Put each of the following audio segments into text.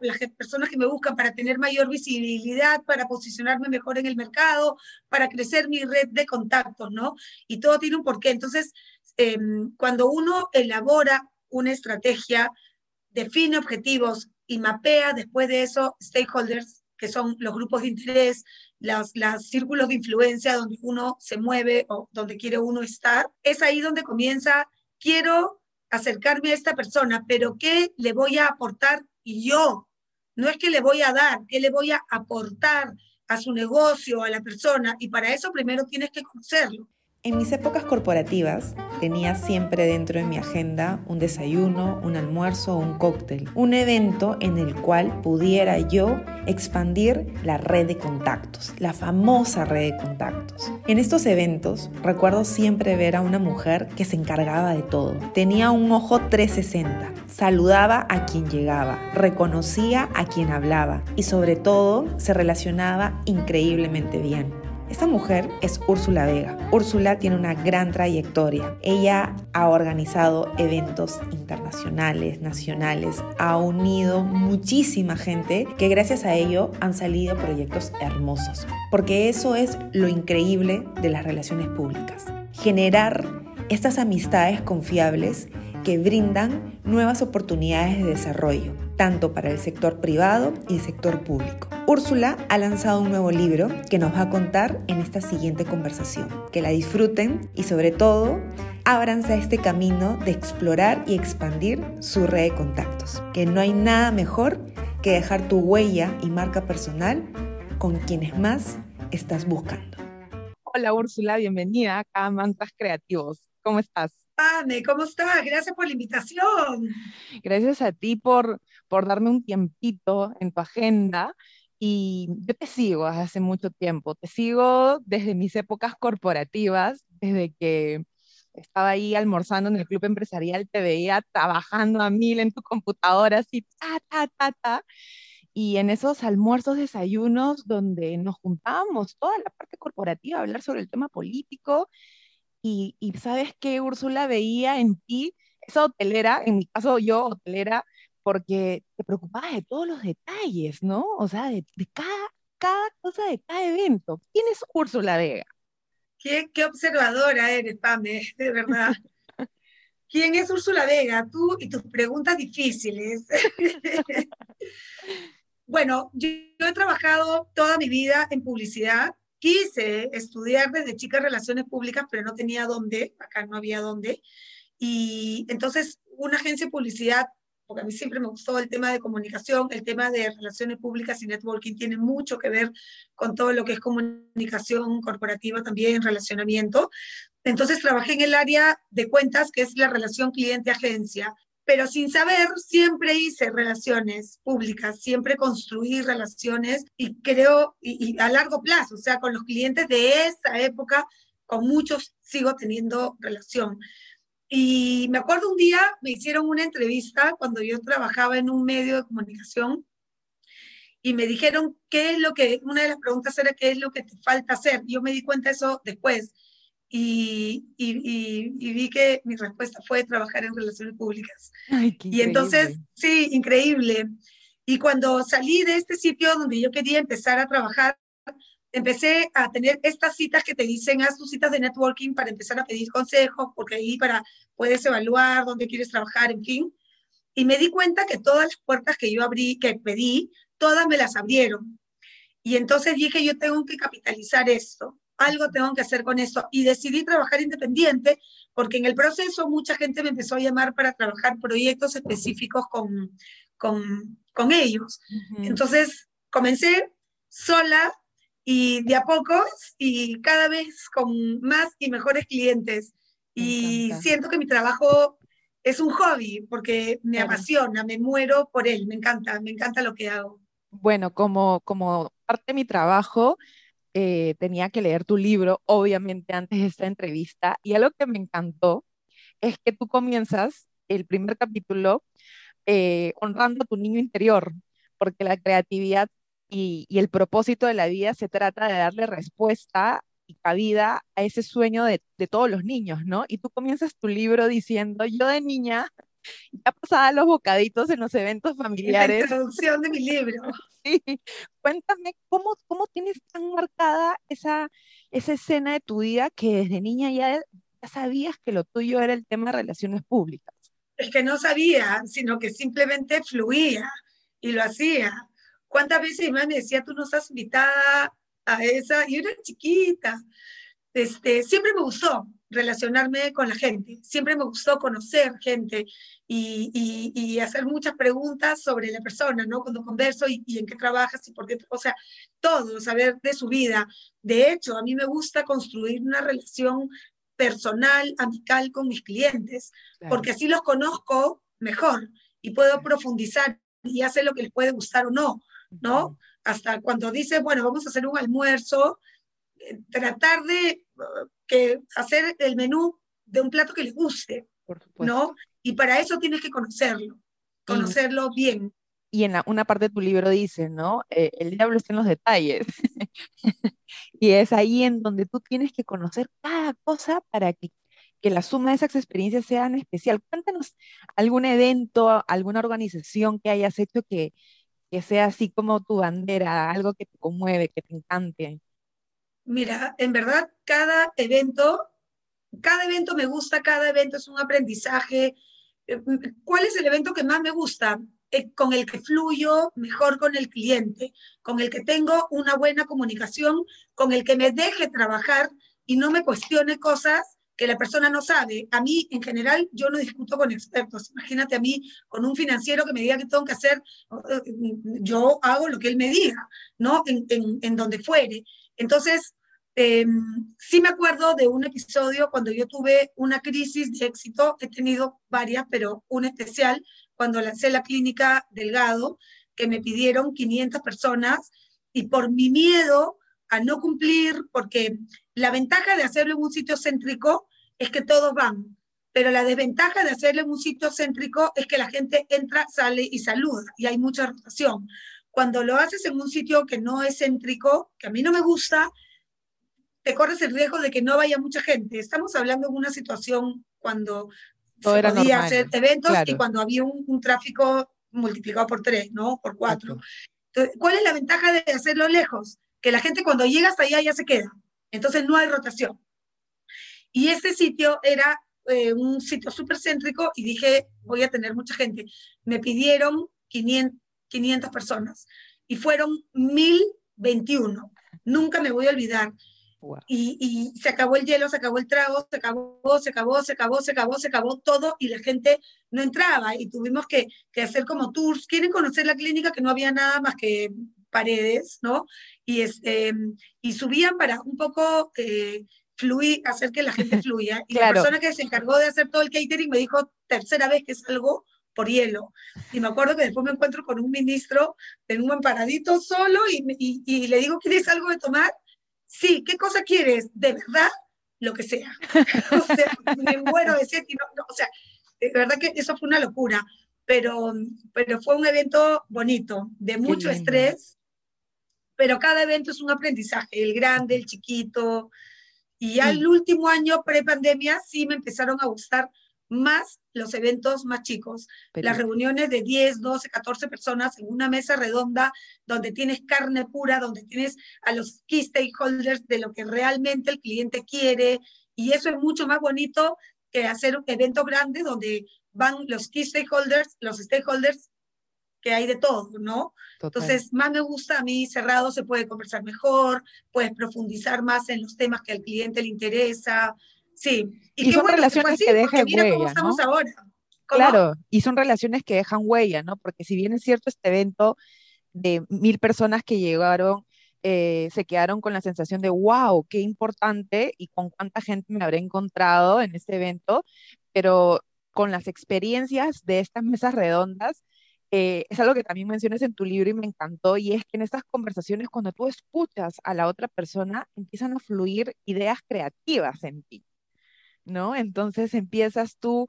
las personas que me buscan para tener mayor visibilidad, para posicionarme mejor en el mercado, para crecer mi red de contactos, ¿no? Y todo tiene un porqué. Entonces, em, cuando uno elabora una estrategia, define objetivos y mapea después de eso stakeholders, que son los grupos de interés, los, círculos de influencia donde uno se mueve o donde quiere uno estar, es ahí donde comienza, quiero acercarme a esta persona, pero ¿qué le voy a aportar yo? No es que le voy a dar, ¿qué le voy a aportar a su negocio, a la persona? Y para eso primero tienes que conocerlo. En mis épocas corporativas tenía siempre dentro de mi agenda un desayuno, un almuerzo o un cóctel, un evento en el cual pudiera yo expandir la red de contactos, la famosa red de contactos. En estos eventos recuerdo siempre ver a una mujer que se encargaba de todo. Tenía un ojo 360, saludaba a quien llegaba, reconocía a quien hablaba y sobre todo se relacionaba increíblemente bien. Esta mujer es Úrsula Vega. Úrsula tiene una gran trayectoria. Ella ha organizado eventos internacionales, nacionales, ha unido muchísima gente que gracias a ello han salido proyectos hermosos. Porque eso es lo increíble de las relaciones públicas. Generar estas amistades confiables que brindan nuevas oportunidades de desarrollo, tanto para el sector privado y el sector público. Úrsula ha lanzado un nuevo libro que nos va a contar en esta siguiente conversación. Que la disfruten y sobre todo, ábranse a este camino de explorar y expandir su red de contactos. Que no hay nada mejor que dejar tu huella y marca personal con quienes más estás buscando. Hola Úrsula, bienvenida a Mantras Creativos. ¿Cómo estás? Pane, ¿cómo estás? Gracias por la invitación. Gracias a ti por, por darme un tiempito en tu agenda. Y yo te sigo hace mucho tiempo, te sigo desde mis épocas corporativas, desde que estaba ahí almorzando en el club empresarial, te veía trabajando a mil en tu computadora, así, ta, ta, ta, ta. Y en esos almuerzos, desayunos, donde nos juntábamos toda la parte corporativa a hablar sobre el tema político y, sabes qué, Úrsula, veía en ti esa hotelera, en mi caso yo, hotelera, porque te preocupabas de todos los detalles, ¿no? O sea, de, cada, cada cosa de cada evento. ¿Quién es Úrsula Vega? Qué, qué observadora eres, Pame, de verdad. ¿Quién es Úrsula Vega? Tú y tus preguntas difíciles. bueno, yo, he trabajado toda mi vida en publicidad quise estudiar desde chica relaciones públicas, pero no tenía dónde, acá no había dónde. Y entonces una agencia de publicidad, porque a mí siempre me gustó el tema de comunicación, el tema de relaciones públicas y networking tiene mucho que ver con todo lo que es comunicación corporativa también, relacionamiento. Entonces trabajé en el área de cuentas, que es la relación cliente-agencia pero sin saber siempre hice relaciones públicas, siempre construí relaciones y creo, y, a largo plazo, o sea, con los clientes de esa época, con muchos sigo teniendo relación. Y me acuerdo un día me hicieron una entrevista cuando yo trabajaba en un medio de comunicación y me dijeron qué es lo que, una de las preguntas era qué es lo que te falta hacer. Yo me di cuenta de eso después y, y, vi que mi respuesta fue trabajar en relaciones públicas. y entonces, sí, increíble. Y cuando salí de este sitio donde yo quería empezar a trabajar, empecé a tener estas citas que te dicen, haz tus citas de networking para empezar a pedir consejos, porque ahí para, puedes evaluar dónde quieres trabajar, en fin. Y me di cuenta que todas las puertas que yo abrí, que pedí, todas me las abrieron. Y entonces dije, yo tengo que capitalizar esto algo tengo que hacer con eso. Y decidí trabajar independiente porque en el proceso mucha gente me empezó a llamar para trabajar proyectos específicos con, con, con ellos. Entonces comencé sola y de a poco y cada vez con más y mejores clientes. y siento que mi trabajo es un hobby porque me apasiona, me muero por él, me encanta, me encanta lo que hago. Bueno, como, como parte de mi trabajo, eh, tenía que leer tu libro, obviamente, antes de esta entrevista. Y algo que me encantó es que tú comienzas el primer capítulo eh, honrando a tu niño interior, porque la creatividad y, el propósito de la vida se trata de darle respuesta y cabida a ese sueño de, de, todos los niños, ¿no? Y tú comienzas tu libro diciendo, yo de niña Ya pasada los bocaditos en los eventos familiares. La introducción de mi libro. Sí. Cuéntame, ¿cómo, cómo tienes tan marcada esa, esa escena de tu vida que desde niña ya, ya sabías que lo tuyo era el tema de relaciones públicas? Es que no sabía, sino que simplemente fluía y lo hacía. ¿Cuántas veces mi mamá me decía, tú no estás invitada a esa? Y yo era chiquita. Este, siempre me gustó relacionarme con la gente, siempre me gustó conocer gente y, y, hacer muchas preguntas sobre la persona, ¿no? Cuando converso y, y, en qué trabajas y por qué, o sea, todo, saber de su vida. De hecho, a mí me gusta construir una relación personal, amical con mis clientes, claro. porque así los conozco mejor y puedo profundizar y hacer lo que les puede gustar o no, ¿no? Hasta cuando dice, bueno, vamos a hacer un almuerzo, eh, tratar de que hacer el menú de un plato que les guste, ¿no? Y para eso tienes que conocerlo, conocerlo bien. Y en la, una parte de tu libro dice, ¿no? Eh, el diablo está en los detalles. y es ahí en donde tú tienes que conocer cada cosa para que, que la suma de esas experiencias sean especial. Cuéntanos algún evento, alguna organización que hayas hecho que, que sea así como tu bandera, algo que te conmueve, que te encante. Mira, en verdad, cada evento, cada evento me gusta, cada evento es un aprendizaje. Eh, ¿Cuál es el evento que más me gusta? Eh, con el que fluyo mejor con el cliente, con el que tengo una buena comunicación, con el que me deje trabajar y no me cuestione cosas que la persona no sabe. A mí, en general, yo no discuto con expertos. Imagínate a mí con un financiero que me diga que tengo que hacer, eh, yo hago lo que él me diga, ¿no? En donde fuere. Entonces, eh, sí me acuerdo de un episodio cuando yo tuve una crisis de éxito, he tenido varias, pero una especial, cuando lancé la clínica Delgado, que me pidieron 500 personas y por mi miedo a no cumplir, porque la ventaja de hacerlo en un sitio céntrico es que todos van, pero la desventaja de hacerlo en un sitio céntrico es que la gente entra, sale y saluda y hay mucha rotación. Cuando lo haces en un sitio que no es céntrico, que a mí no me gusta, te corres el riesgo de que no vaya mucha gente. Estamos hablando de una situación cuando Todo se era podía normal. hacer eventos Claro. y cuando había un, un tráfico multiplicado por tres, ¿no? Por cuatro. Entonces, ¿Cuál es la ventaja de hacerlo lejos? Que la gente cuando llega hasta allá ya se queda. Entonces no hay rotación. Y este sitio era eh, un sitio súper céntrico y dije, voy a tener mucha gente. Me pidieron 500, 500 personas y fueron 1021. Nunca me voy a olvidar. Wow. Y, y se acabó el hielo, se acabó el trago, se acabó, se acabó, se acabó, se acabó, se acabó todo y la gente no entraba y tuvimos que, que hacer como tours. Quieren conocer la clínica que no había nada más que paredes, ¿no? Y, este, y subían para un poco eh, fluir, hacer que la gente fluya. Y Claro. la persona que se encargó de hacer todo el catering me dijo, tercera vez que salgo por hielo. Y me acuerdo que después me encuentro con un ministro en un emparadito solo y, y, y le digo, ¿quieres algo de tomar? Sí, ¿qué cosa quieres? De verdad, lo que sea. o sea, me muero de sed y no, no, o sea, de verdad que eso fue una locura, pero, pero fue un evento bonito, de mucho estrés, pero cada evento es un aprendizaje, el grande, el chiquito, y ya Sí. último año pre-pandemia sí me empezaron a gustar más los eventos más chicos, las reuniones de 10, 12, 14 personas en una mesa redonda donde tienes carne pura, donde tienes a los key stakeholders de lo que realmente el cliente quiere, y eso es mucho más bonito que hacer un evento grande donde van los key stakeholders, los stakeholders que hay de todo, ¿no? total. Entonces, más me gusta a mí cerrado, se puede conversar mejor, puedes profundizar más en los temas que al cliente le interesa. Sí. Y qué son bueno relaciones que dejan mira cómo huella, estamos ¿no? ahora. ¿Cómo? Claro, y son relaciones que dejan huella, ¿no? Porque si bien es cierto este evento de mil personas que llegaron, eh, se quedaron con la sensación de, wow, qué importante y con cuánta gente me habré encontrado en este evento, pero con las experiencias de estas mesas redondas, eh, es algo que también mencionas en tu libro y me encantó, y es que en estas conversaciones, cuando tú escuchas a la otra persona, empiezan a fluir ideas creativas en ti, ¿no? Entonces empiezas tú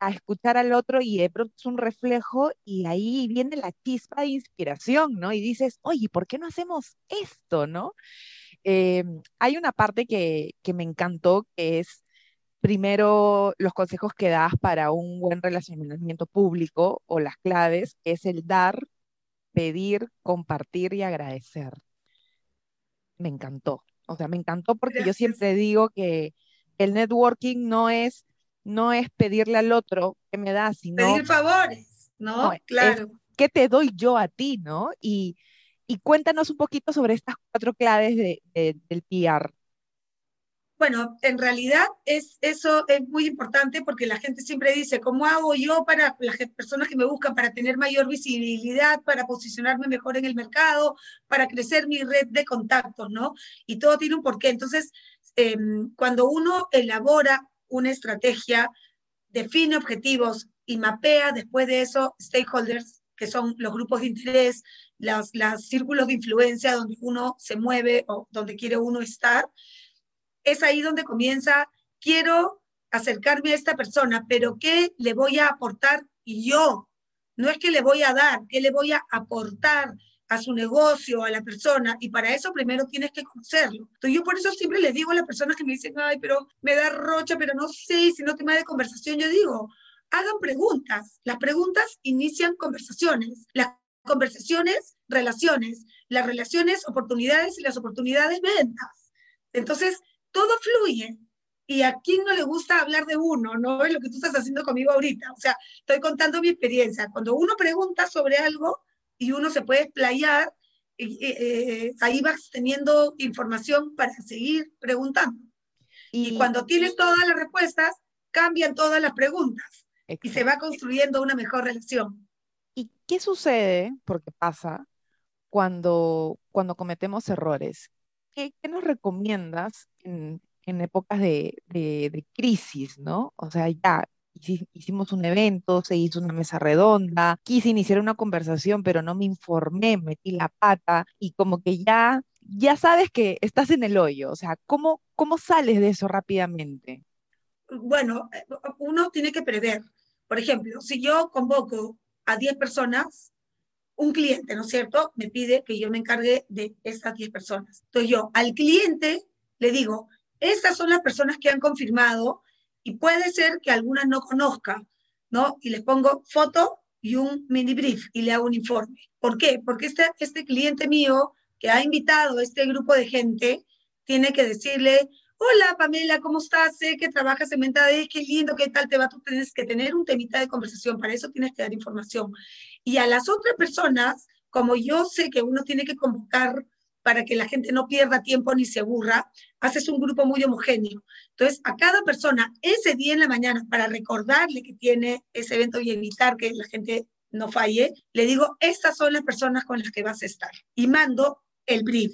a escuchar al otro y de pronto es un reflejo y ahí viene la chispa de inspiración, ¿no? Y dices, oye, ¿por qué no hacemos esto, no? Eh, hay una parte que, que me encantó que es primero los consejos que das para un buen relacionamiento público o las claves es el dar, pedir, compartir y agradecer. Me encantó. O sea, me encantó porque yo siempre digo que el networking no es, no es pedirle al otro que me da, sino... Pedir favores, ¿no? claro. ¿Qué te doy yo a ti, no? Y, cuéntanos un poquito sobre estas cuatro claves del PR. Bueno, en realidad es, eso es muy importante porque la gente siempre dice, ¿cómo hago yo para las personas que me buscan para tener mayor visibilidad, para posicionarme mejor en el mercado, para crecer mi red de contactos, ¿no? Y todo tiene un porqué. Entonces, em, cuando uno elabora una estrategia, define objetivos y mapea después de eso stakeholders, que son los grupos de interés, los, los círculos de influencia donde uno se mueve o donde quiere uno estar, es ahí donde comienza, quiero acercarme a esta persona, pero ¿qué le voy a aportar yo? No es que le voy a dar, ¿qué le voy a aportar a su negocio, a la persona? Y para eso primero tienes que conocerlo. Entonces yo por eso siempre les digo a las personas que me dicen, ay, pero me da rocha, pero no sé, si no tema de conversación, yo digo, hagan preguntas. Las preguntas inician conversaciones. Las conversaciones, relaciones. Las relaciones, oportunidades y las oportunidades, ventas. Entonces, todo fluye. Y a quién no le gusta hablar de uno, ¿no? Es lo que tú estás haciendo conmigo ahorita. O sea, estoy contando mi experiencia. Cuando uno pregunta sobre algo y uno se puede explayar, eh, ahí vas teniendo información para seguir preguntando. Y, cuando tienes todas las respuestas, cambian todas las preguntas y se va construyendo una mejor relación. ¿Y qué sucede, porque pasa, cuando, cuando cometemos errores? ¿qué, nos recomiendas en, épocas de, crisis, ¿no? O sea, ya hicimos un evento, se hizo una mesa redonda, quise iniciar una conversación, pero no me informé, metí la pata y como que ya, ya sabes que estás en el hoyo. O sea, ¿cómo, cómo sales de eso rápidamente? Bueno, eh, uno tiene que prever. Por ejemplo, si yo convoco a 10 personas, un cliente, ¿no es cierto?, me pide que yo me encargue de estas 10 personas. Entonces yo al cliente le digo, estas son las personas que han confirmado y puede ser que algunas no conozca, ¿no? Y les pongo foto y un mini brief y le hago un informe. ¿Por qué? Porque este, este cliente mío que ha invitado a este grupo de gente tiene que decirle, hola Pamela, ¿cómo estás? Sé que trabajas en Mentades, qué lindo, qué tal te va. Tú tienes que tener un temita de conversación, para eso tienes que dar información. Y a las otras personas, como yo sé que uno tiene que convocar para que la gente no pierda tiempo ni se aburra, haces un grupo muy homogéneo. Entonces, a cada persona ese día en la mañana, para recordarle que tiene ese evento y evitar que la gente no falle, le digo, estas son las personas con las que vas a estar. Y mando el brief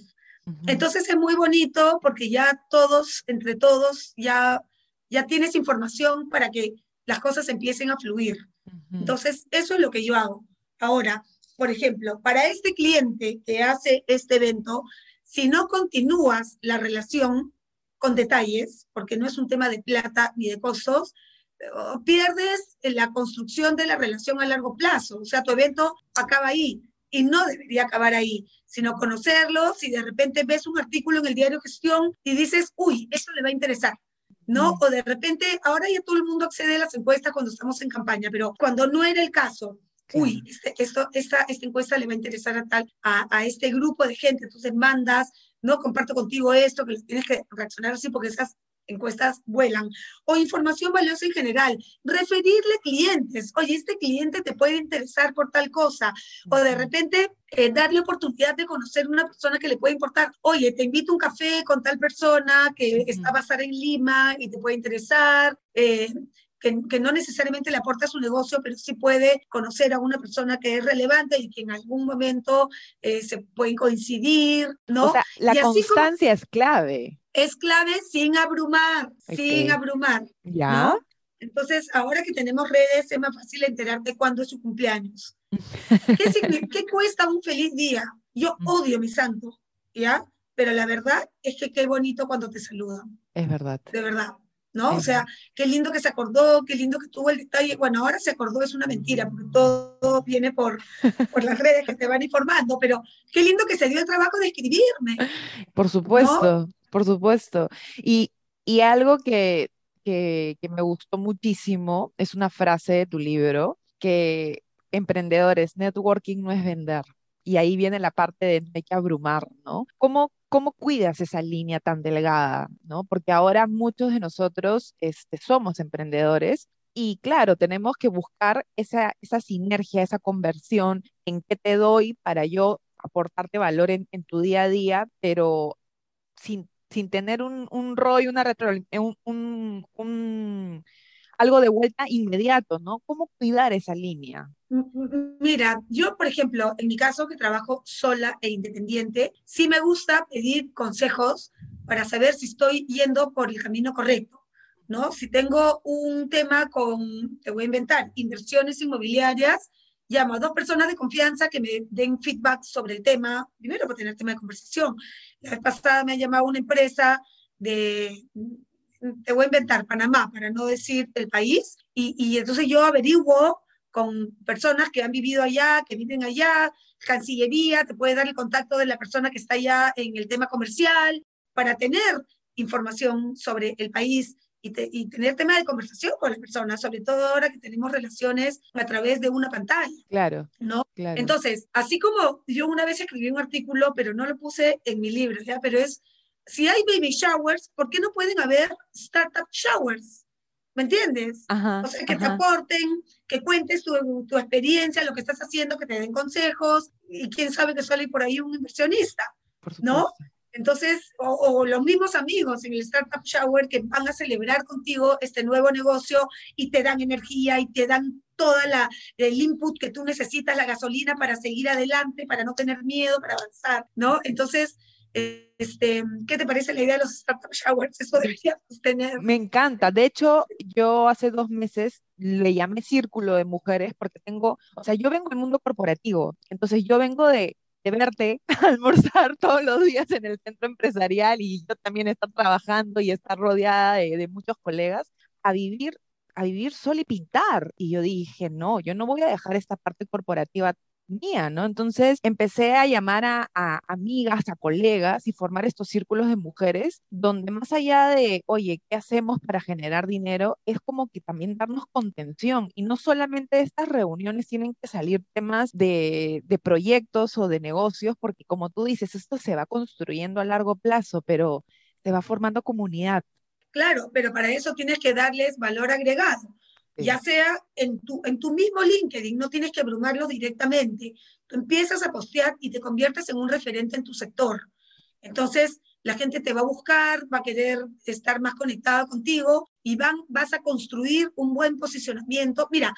entonces es muy bonito porque ya todos, entre todos, ya, ya tienes información para que las cosas empiecen a fluir. Entonces, eso es lo que yo hago. Ahora, por ejemplo, para este cliente que hace este evento, si no continúas la relación con detalles, porque no es un tema de plata ni de costos, eh, pierdes la construcción de la relación a largo plazo. O sea, tu evento acaba ahí y no debería acabar ahí, sino conocerlo, si de repente ves un artículo en el diario Gestión y dices, uy, eso le va a interesar. ¿no? O de repente, ahora ya todo el mundo accede a las encuestas cuando estamos en campaña, pero cuando no era el caso, uy, este, esto, esta, esta encuesta le va a interesar a tal, a, a, este grupo de gente, entonces mandas, no comparto contigo esto, que tienes que reaccionar así porque estás encuestas vuelan, o información valiosa en general, referirle clientes, oye, este cliente te puede interesar por tal cosa, o de repente eh, darle oportunidad de conocer una persona que le puede importar, oye, te invito a un café con tal persona que está basada en Lima y te puede interesar. Eh, que, no necesariamente le aporta a su negocio, pero sí puede conocer a una persona que es relevante y que en algún momento eh, se pueden coincidir, ¿no? O sea, la constancia es clave es clave sin abrumar, sin abrumar. ¿Ya? Entonces, ahora que tenemos redes, es más fácil enterarte cuándo es su cumpleaños. ¿Qué, cuesta un feliz día? Yo mm. odio mi santo, ¿ya? Pero la verdad es que qué bonito cuando te saludan. Es verdad. De verdad. ¿No? O sea, qué lindo que se acordó, qué lindo que tuvo el detalle. Bueno, ahora se acordó, es una mentira, porque todo viene por, por las redes que te van informando, pero qué lindo que se dio el trabajo de escribirme. Por supuesto por supuesto. Y, algo que, que, que me gustó muchísimo es una frase de tu libro que emprendedores, networking no es vender. Y ahí viene la parte de hay que abrumar, ¿no? ¿Cómo, cómo cuidas esa línea tan delgada, ¿no? Porque ahora muchos de nosotros este, somos emprendedores y claro, tenemos que buscar esa, esa sinergia, esa conversión en qué te doy para yo aportarte valor en, tu día a día, pero sin, sin tener un, un rollo, una retro, un algo de vuelta inmediato, ¿no? ¿Cómo cuidar esa línea? Mira, yo, por ejemplo, en mi caso, que trabajo sola e independiente, sí me gusta pedir consejos para saber si estoy yendo por el camino correcto, ¿no? Si tengo un tema con, te voy a inventar, inversiones inmobiliarias, llamo a dos personas de confianza que me den feedback sobre el tema, primero para tener tema de conversación. La vez pasada me ha llamado una empresa de te voy a inventar Panamá, para no decir el país, y, y entonces yo averiguo con personas que han vivido allá, que viven allá, Cancillería, te puede dar el contacto de la persona que está allá en el tema comercial, para tener información sobre el país y, y, tener tema de conversación con las personas, sobre todo ahora que tenemos relaciones a través de una pantalla. Claro. ¿no? Claro. Entonces, así como yo una vez escribí un artículo, pero no lo puse en mi libro, ¿ya? Pero es si hay baby showers, ¿por qué no pueden haber startup showers? ¿Me entiendes? Ajá, o sea, que te ajá. aporten, que cuentes tu, tu, experiencia, lo que estás haciendo, que te den consejos, y quién sabe que suele por ahí un inversionista, ¿no? Entonces, o, o, los mismos amigos en el Startup Shower que van a celebrar contigo este nuevo negocio y te dan energía y te dan toda la el input que tú necesitas, la gasolina para seguir adelante, para no tener miedo, para avanzar, ¿no? Entonces, este, ¿qué te parece la idea de los startup showers? Eso deberíamos tener. Me encanta. De hecho, yo hace dos meses le llamé círculo de mujeres porque tengo, o sea, yo vengo del mundo corporativo, entonces yo vengo de, de verte almorzar todos los días en el centro empresarial y yo también estar trabajando y estar rodeada de, de muchos colegas a vivir a vivir sola y pintar. Y yo dije, no, yo no voy a dejar esta parte corporativa mía, ¿no? Entonces empecé a llamar a, amigas, a colegas y formar estos círculos de mujeres donde más allá de, oye, ¿qué hacemos para generar dinero? Es como que también darnos contención y no solamente estas reuniones tienen que salir temas de, de proyectos o de negocios, porque como tú dices, esto se va construyendo a largo plazo, pero se va formando comunidad. Claro, pero para eso tienes que darles valor agregado. Sí. Ya sea en tu, en tu mismo LinkedIn, no tienes que abrumarlo directamente. Tú empiezas a postear y te conviertes en un referente en tu sector. Entonces, la gente te va a buscar, va a querer estar más conectada contigo y van, vas a construir un buen posicionamiento. Mira,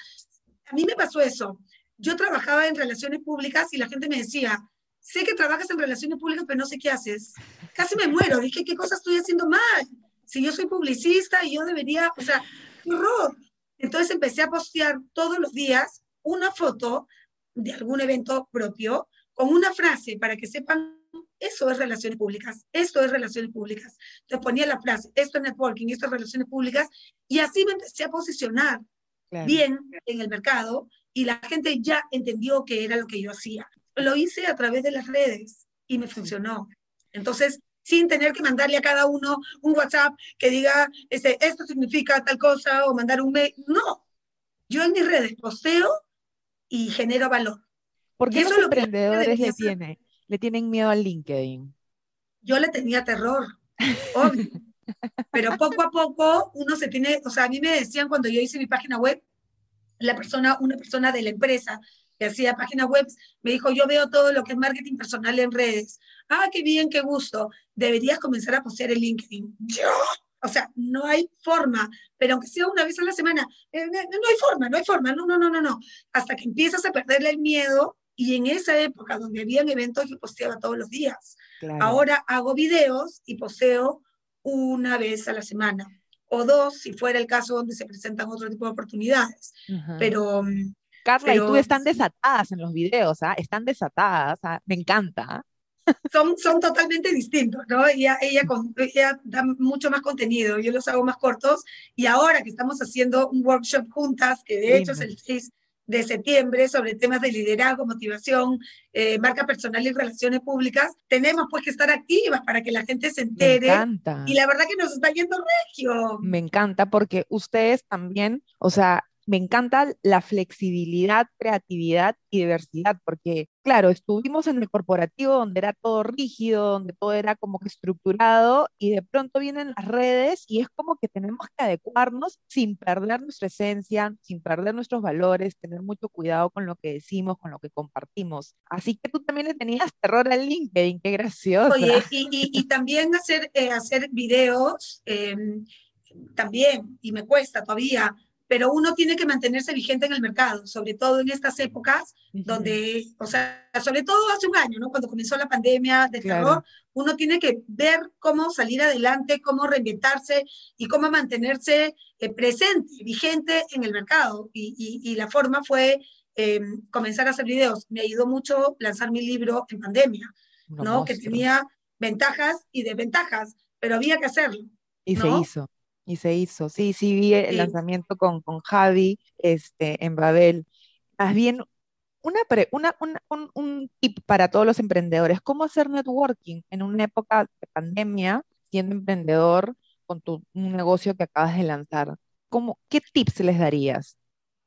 a mí me pasó eso. Yo trabajaba en relaciones públicas y la gente me decía, sé que trabajas en relaciones públicas, pero no sé qué haces. Casi me muero. Dije, ¿qué cosa estoy haciendo mal? Si yo soy publicista y yo debería, o sea, qué horror. Entonces empecé a postear todos los días una foto de algún evento propio con una frase para que sepan, eso es relaciones públicas, esto es relaciones públicas. Entonces ponía la frase, esto es networking, esto es relaciones públicas, y así me empecé a posicionar claro. bien en el mercado y la gente ya entendió que era lo que yo hacía. Lo hice a través de las redes y me funcionó. Entonces, sin tener que mandarle a cada uno un WhatsApp que diga, este, esto significa tal cosa, o mandar un mail. No. Yo en mis redes posteo y genero valor. ¿Por qué los emprendedores le, tiene, le tienen miedo al LinkedIn? Yo le tenía terror, obvio. Pero poco a poco uno se tiene, o sea, a mí me decían cuando yo hice mi página web, la persona, una persona de la empresa que hacía páginas web, me dijo, yo veo todo lo que es marketing personal en redes. Ah, qué bien, qué gusto. Deberías comenzar a postear en LinkedIn. Yo, o sea, no hay forma, pero aunque sea una vez a la semana, eh, no, no hay forma, no hay forma, no, no, no, no, no. Hasta que empiezas a perderle el miedo y en esa época donde habían eventos yo posteaba todos los días. Claro. Ahora hago videos y posteo una vez a la semana o dos si fuera el caso donde se presentan otro tipo de oportunidades. Uh -huh. Pero Carla Pero, y tú están desatadas en los videos, ¿ah? Están desatadas, ¿ah? Me encanta. Son, son totalmente distintos, ¿no? Ella, ella, con, ella da mucho más contenido, yo los hago más cortos, y ahora que estamos haciendo un workshop juntas, que de hecho es el 6, de septiembre sobre temas de liderazgo, motivación, eh, marca personal y relaciones públicas, tenemos pues que estar activas para que la gente se entere. Me encanta. Y la verdad que nos está yendo regio. Me encanta porque ustedes también, o sea, me encanta la flexibilidad, creatividad y diversidad, porque, claro, estuvimos en el corporativo donde era todo rígido, donde todo era como que estructurado, y de pronto vienen las redes y es como que tenemos que adecuarnos sin perder nuestra esencia, sin perder nuestros valores, tener mucho cuidado con lo que decimos, con lo que compartimos. Así que tú también le tenías terror al LinkedIn, qué gracioso. Oye, y, también hacer, eh, hacer videos. Em, también, y me cuesta todavía, pero uno tiene que mantenerse vigente en el mercado, sobre todo en estas épocas donde, o sea, sobre todo hace un año, ¿no? Cuando comenzó la pandemia de terror, uno tiene que ver cómo salir adelante, cómo reinventarse y cómo mantenerse eh, presente, vigente en el mercado. Y, y, la forma fue em, comenzar a hacer videos. Me ayudó mucho lanzar mi libro en pandemia, ¿no? Que tenía ventajas y desventajas, pero había que hacerlo. Y se hizo. Y se hizo, sí, sí vi el lanzamiento con, con Javi este, en Babel. Más bien, una, una, un, un, tip para todos los emprendedores, ¿cómo hacer networking en una época de pandemia, siendo emprendedor con tu un negocio que acabas de lanzar? ¿Cómo, ¿Qué tips les darías?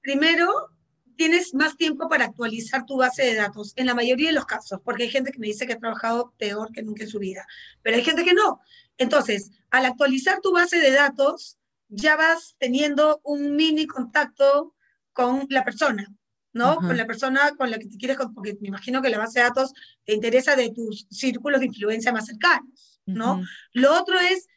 Primero, tienes más tiempo para actualizar tu base de datos, en la mayoría de los casos, porque hay gente que me dice que ha trabajado peor que nunca en su vida, pero hay gente que no. Entonces, al actualizar tu base de datos, ya vas teniendo un mini contacto con la persona, ¿no? Con la persona con la que te quieres, porque me imagino que la base de datos te interesa de tus círculos de influencia más cercanos, ¿no? Lo otro es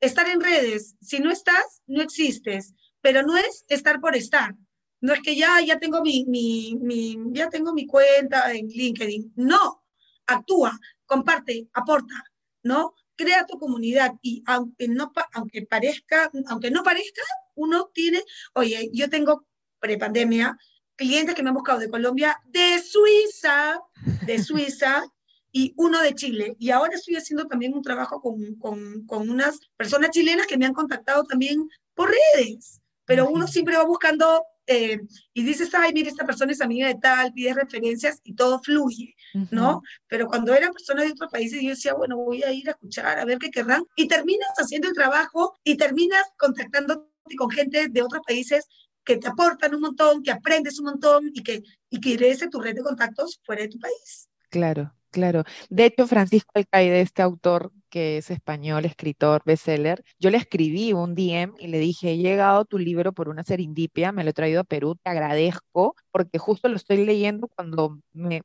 estar en redes. Si no estás, no existes, pero no es estar por estar. No es que ya, ya tengo mi, mi, mi ya tengo mi cuenta en LinkedIn. No, actúa, comparte, aporta, ¿no? Crea tu comunidad y aunque no, aunque parezca, aunque no parezca, uno tiene, oye, yo tengo prepandemia clientes que me han buscado de Colombia, de Suiza, de Suiza, y uno de Chile. Y ahora estoy haciendo también un trabajo con, con, con unas personas chilenas que me han contactado también por redes, pero uno siempre va buscando eh, y dices, ay, mire, esta persona es amiga de tal, pides referencias y todo fluye, ¿no? Pero cuando eran personas de otros países, yo decía, bueno, voy a ir a escuchar, a ver qué querrán, y terminas haciendo el trabajo y terminas contactándote con gente de otros países que te aportan un montón, que aprendes un montón y que, y que crece tu red de contactos fuera de tu país. Claro, claro. De hecho, Francisco Alcaide, este autor que es español, escritor, bestseller, yo le escribí un DM y le dije, he llegado tu libro por una serendipia, me lo he traído a Perú, te agradezco, porque justo lo estoy leyendo cuando me,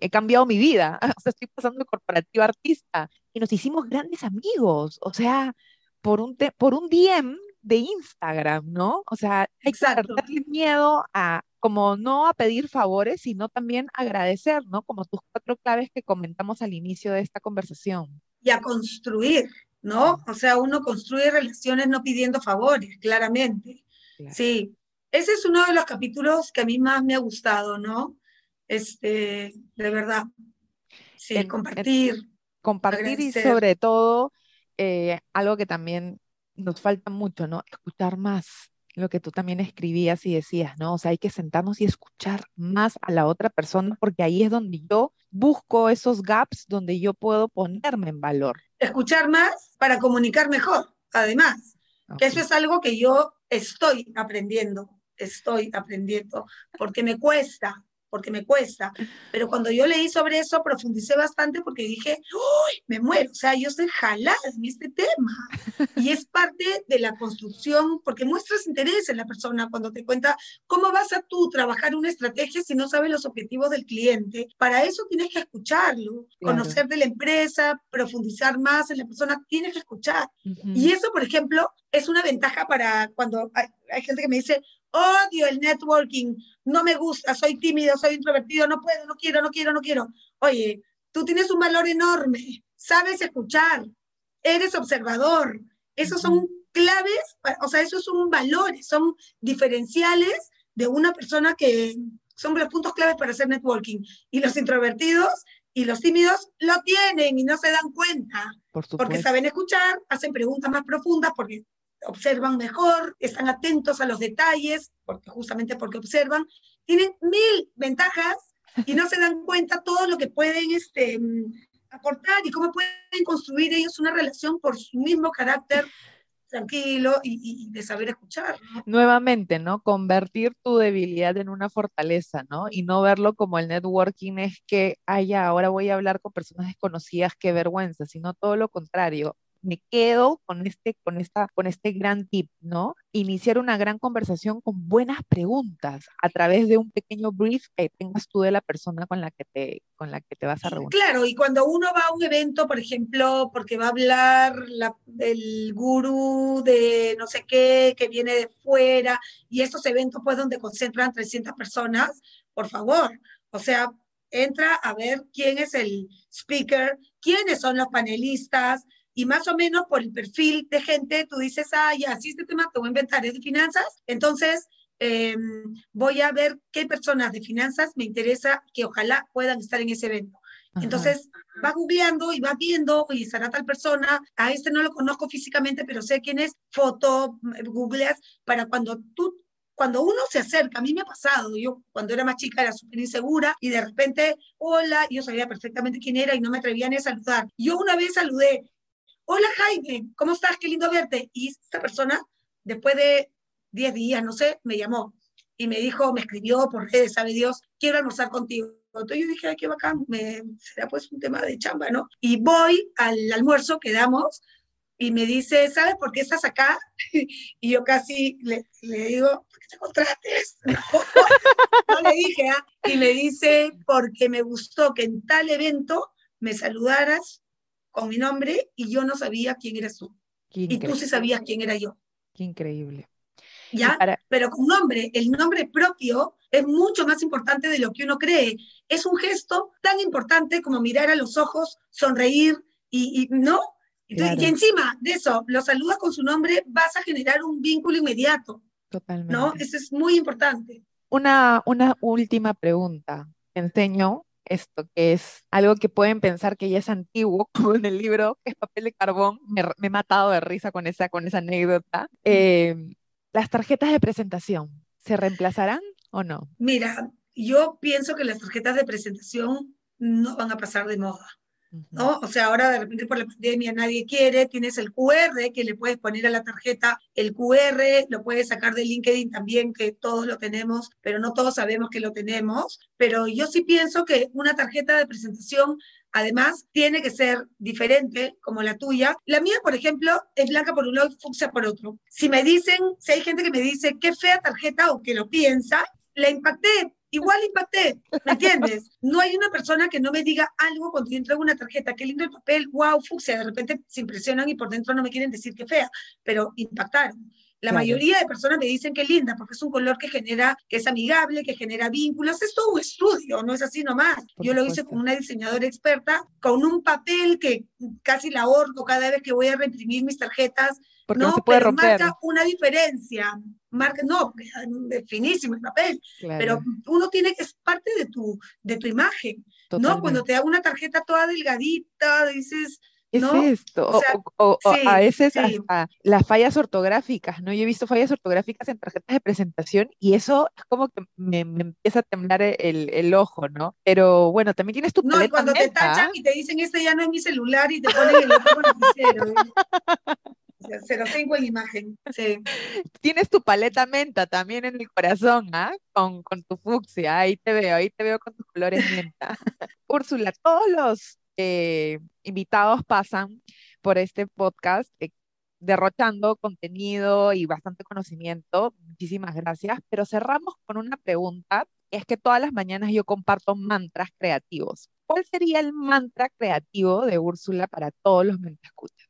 he cambiado mi vida, o sea, estoy pasando de corporativo artista y nos hicimos grandes amigos, o sea, por un, por un DM de Instagram, ¿no? O sea, hay que darle miedo a, como no a pedir favores, sino también agradecer, ¿no? Como tus cuatro claves que comentamos al inicio de esta conversación y a construir, ¿no? O sea, uno construye relaciones no pidiendo favores, claramente. Sí, ese es uno de los capítulos que a mí más me ha gustado, ¿no? Este, de verdad. Sí, compartir. compartir y sobre todo eh, algo que también nos falta mucho, ¿no? Escuchar más lo que tú también escribías y decías, ¿no? O sea, hay que sentarnos y escuchar más a la otra persona porque ahí es donde yo busco esos gaps donde yo puedo ponerme en valor. Escuchar más para comunicar mejor, además. Eso es algo que yo estoy aprendiendo, estoy aprendiendo, porque me cuesta, porque me cuesta. Pero cuando yo leí sobre eso, profundicé bastante porque dije, ¡Uy, me muero! O sea, yo estoy jalada en este tema. Y es parte de la construcción, porque muestras interés en la persona cuando te cuenta cómo vas a tú trabajar una estrategia si no sabes los objetivos del cliente. Para eso tienes que escucharlo, conocer de la empresa, profundizar más en la persona, tienes que escuchar. Y eso, por ejemplo, es una ventaja para cuando hay, hay gente que me dice, odio el networking, no me gusta, soy tímido, soy introvertido, no puedo, no quiero, no quiero, no quiero. Oye, tú tienes un valor enorme, sabes escuchar, eres observador. Esos son claves, o sea, esos son valores, son diferenciales de una persona que son los puntos claves para hacer networking. Y los introvertidos y los tímidos lo tienen y no se dan cuenta. porque saben escuchar, hacen preguntas más profundas, porque observan mejor, están atentos a los detalles, porque, justamente porque observan, tienen mil ventajas y no se dan cuenta todo lo que pueden este, mm, aportar y cómo pueden construir ellos una relación por su mismo carácter tranquilo y, de saber escuchar. Nuevamente, ¿no? Convertir tu debilidad en una fortaleza, ¿no? Y no verlo como el networking es que, ah, ya, ahora voy a hablar con personas desconocidas, qué vergüenza, sino todo lo contrario me quedo con este, con, esta, con este gran tip, ¿no? Iniciar una gran conversación con buenas preguntas a través de un pequeño brief que tengas tú de la persona con la que te, con la que te vas a reunir. Claro, y cuando uno va a un evento, por ejemplo, porque va a hablar la, el gurú de no sé qué, que viene de fuera, y estos eventos pues donde concentran 300 personas, por favor, o sea, entra a ver quién es el speaker, quiénes son los panelistas, y más o menos por el perfil de gente, tú dices, ah, ya, este tema te voy a inventar es de finanzas, entonces em, voy a ver qué personas de finanzas me interesa que ojalá puedan estar en ese evento. Entonces, va googleando y va viendo, y estará tal persona, a este no lo conozco físicamente, pero sé quién es, foto, googleas, para cuando tú cuando uno se acerca, a mí me ha pasado, yo cuando era más chica era súper insegura y de repente, hola, yo sabía perfectamente quién era y no me atrevía ni a saludar. Yo una vez saludé hola Jaime, ¿cómo estás? Qué lindo verte. Y esta persona, después de 10 días, no sé, me llamó y me dijo, me escribió por redes, sabe Dios, quiero almorzar contigo. Entonces yo dije, ay, qué bacán, me, será pues un tema de chamba, ¿no? Y voy al almuerzo, quedamos, y me dice, ¿sabes por qué estás acá? Y yo casi le, le digo, ¿por qué te contrates? No, le dije, ¿ah? Y me dice, porque me gustó que en tal evento me saludaras con mi nombre y yo no sabía quién eras tú. Y tú sí sabías quién era yo. Qué increíble. ¿Ya? Pero con nombre, el nombre propio es mucho más importante de lo que uno cree. Es un gesto tan importante como mirar a los ojos, sonreír y, no. Y encima de eso, lo saludas con su nombre, vas a generar un vínculo inmediato. Totalmente. ¿No? Eso es muy importante. Una, una última pregunta. Enseño esto, que es algo que pueden pensar que ya es antiguo, como en el libro, que es papel de carbón. Me, he matado de risa con esa, con esa anécdota. Em, las tarjetas de presentación, ¿se reemplazarán o no? Mira, yo pienso que las tarjetas de presentación no van a pasar de moda. ¿No? O sea, ahora de repente por la pandemia nadie quiere, tienes el QR que le puedes poner a la tarjeta, el QR lo puedes sacar de LinkedIn también, que todos lo tenemos, pero no todos sabemos que lo tenemos, pero yo sí pienso que una tarjeta de presentación Además, tiene que ser diferente como la tuya. La mía, por ejemplo, es blanca por un lado y fucsia por otro. Si me dicen, si hay gente que me dice qué fea tarjeta o que lo piensa, la impacté igual impacté, ¿me entiendes? No hay una persona que no me diga algo cuando yo entrego una tarjeta, qué lindo el papel, wow, fucsia, de repente se impresionan y por dentro no me quieren decir que fea, pero impactaron. La mayoría de personas me dicen que linda, porque es un color que genera, que es amigable, que genera vínculos. Es todo un estudio, no es así nomás. Yo lo hice con una diseñadora experta, con un papel que casi la ahorco cada vez que voy a reimprimir mis tarjetas. Porque no, se puede romper. marca una diferencia. Marca, no, es finísimo el papel, pero uno tiene que, es parte de tu, de tu imagen. ¿no? Cuando te da una tarjeta toda delgadita, dices, es esto? O, a veces hasta las fallas ortográficas, ¿no? Yo he visto fallas ortográficas en tarjetas de presentación y eso es como que me, empieza a temblar el, el, ojo, ¿no? Pero bueno, también tienes tu No, y cuando te tachan y te dicen, este ya no es mi celular y te ponen el otro lapicero. ¿eh? se lo tengo en imagen, sí. Tienes tu paleta menta también en el corazón, ¿ah? Con, con tu fucsia, ahí te veo, ahí te veo con tus colores menta. Úrsula, todos los eh, invitados pasan por este podcast eh, derrochando contenido y bastante conocimiento. Muchísimas gracias. Pero cerramos con una pregunta. Es que todas las mañanas yo comparto mantras creativos. ¿Cuál sería el mantra creativo de Úrsula para todos los escuchas?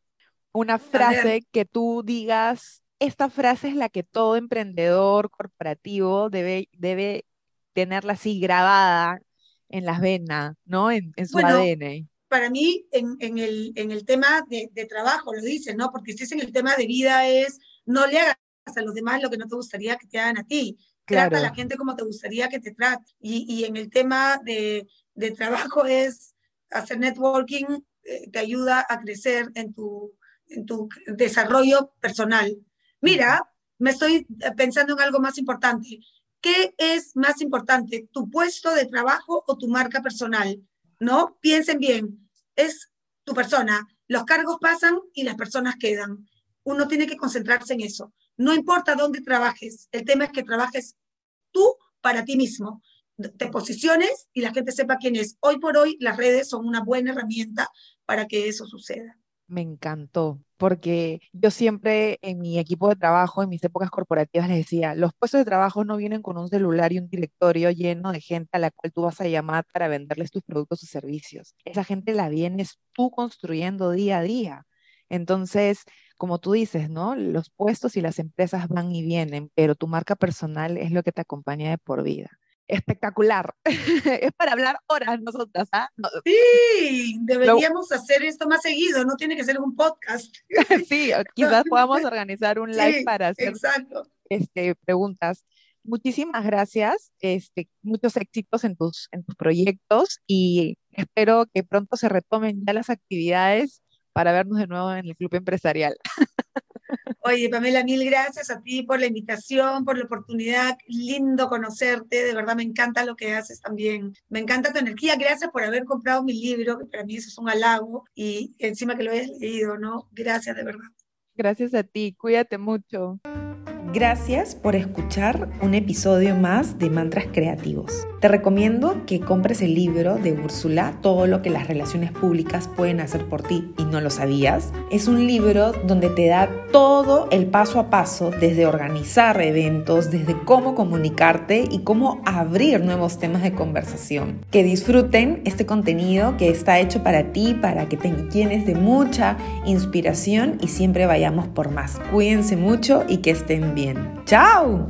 Una frase que tú digas, esta frase es la que todo emprendedor corporativo debe, debe tenerla así grabada en las venas, ¿no? En, su ADN para mí en, en, el, en el tema de, de, trabajo, lo dice, ¿no? Porque si es en el tema de vida es, no le hagas a los demás lo que no te gustaría que te hagan a ti. Trata a la gente como te gustaría que te trate. Y, y en el tema de, de, trabajo es hacer networking, eh, te ayuda a crecer en tu, en tu desarrollo personal. Mira, me estoy pensando en algo más importante. ¿qué es más importante, tu puesto de trabajo o tu marca personal? ¿No? Piensen bien, es tu persona. Los cargos pasan y las personas quedan. Uno tiene que concentrarse en eso. No importa dónde trabajes, el tema es que trabajes tú para ti mismo. Te posiciones y la gente sepa quién es. Hoy por hoy las redes son una buena herramienta para que eso suceda me encantó, porque yo siempre en mi equipo de trabajo, en mis épocas corporativas, les decía, los puestos de trabajo no vienen con un celular y un directorio lleno de gente a la cual tú vas a llamar para venderles tus productos o servicios. Esa gente la vienes tú construyendo día a día. Entonces, como tú dices, ¿no? Los puestos y las empresas van y vienen, pero tu marca personal es lo que te acompaña de por vida espectacular. es para hablar horas nosotras, ¿ah? Sí, deberíamos hacer esto más seguido, no tiene que ser un podcast. sí, quizás podamos organizar un live para hacer Este, preguntas. Muchísimas gracias, este, muchos éxitos en tus, en tus proyectos y espero que pronto se retomen ya las actividades para vernos de nuevo en el club empresarial. Oye, Pamela, mil gracias a ti por la invitación, por la oportunidad. Lindo conocerte, de verdad me encanta lo que haces también. Me encanta tu energía. Gracias por haber comprado mi libro, que para mí eso es un halago y encima que lo hayas leído, ¿no? Gracias, de verdad. Gracias a ti, cuídate mucho. Gracias por escuchar un episodio más de Mantras Creativos. Te recomiendo que compres el libro de Úrsula, Todo lo que las relaciones públicas pueden hacer por ti y no lo sabías. Es un libro donde te da todo el paso a paso desde organizar eventos, desde cómo comunicarte y cómo abrir nuevos temas de conversación. Que disfruten este contenido que está hecho para ti, para que te llenes de mucha inspiración y siempre vayamos por más. Cuídense mucho y que estén bien. ¡Chao!